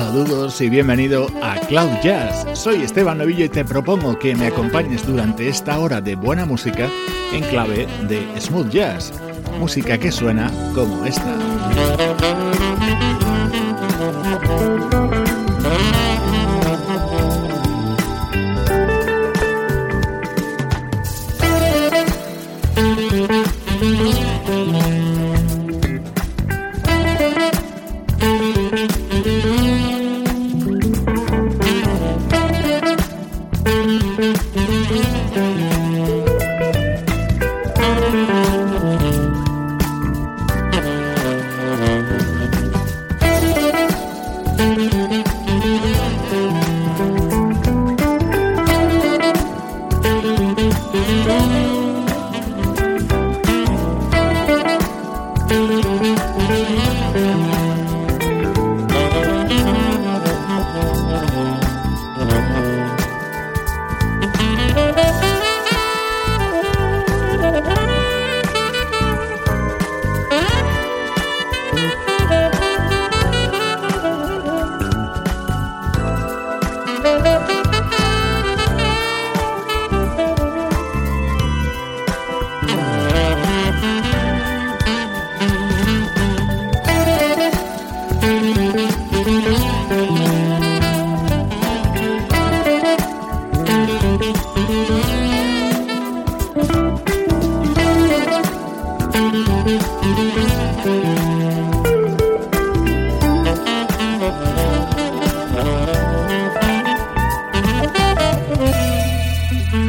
Saludos y bienvenido a Cloud Jazz. Soy Esteban Novillo y te propongo que me acompañes durante esta hora de buena música en clave de smooth jazz. Música que suena como esta.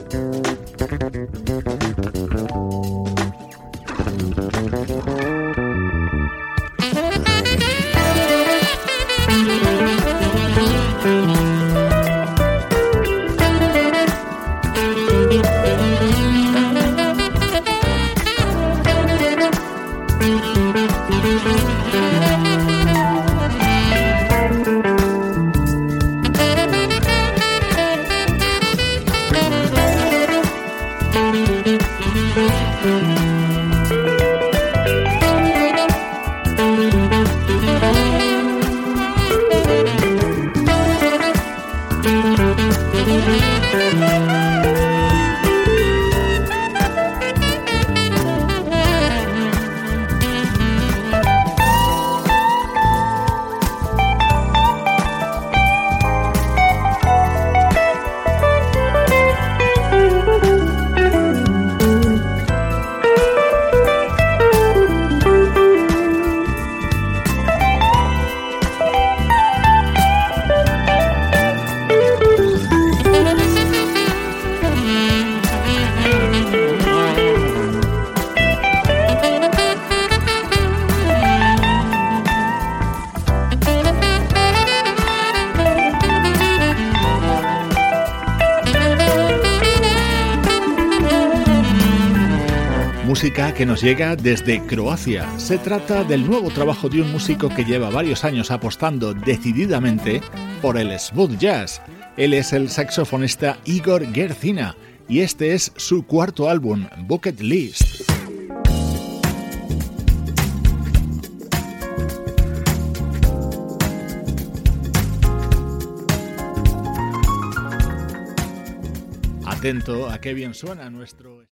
character. Que nos llega desde Croacia. Se trata del nuevo trabajo de un músico que lleva varios años apostando decididamente por el smooth jazz. Él es el saxofonista Igor Gercina y este es su cuarto álbum, Bucket List. Atento a qué bien suena nuestro...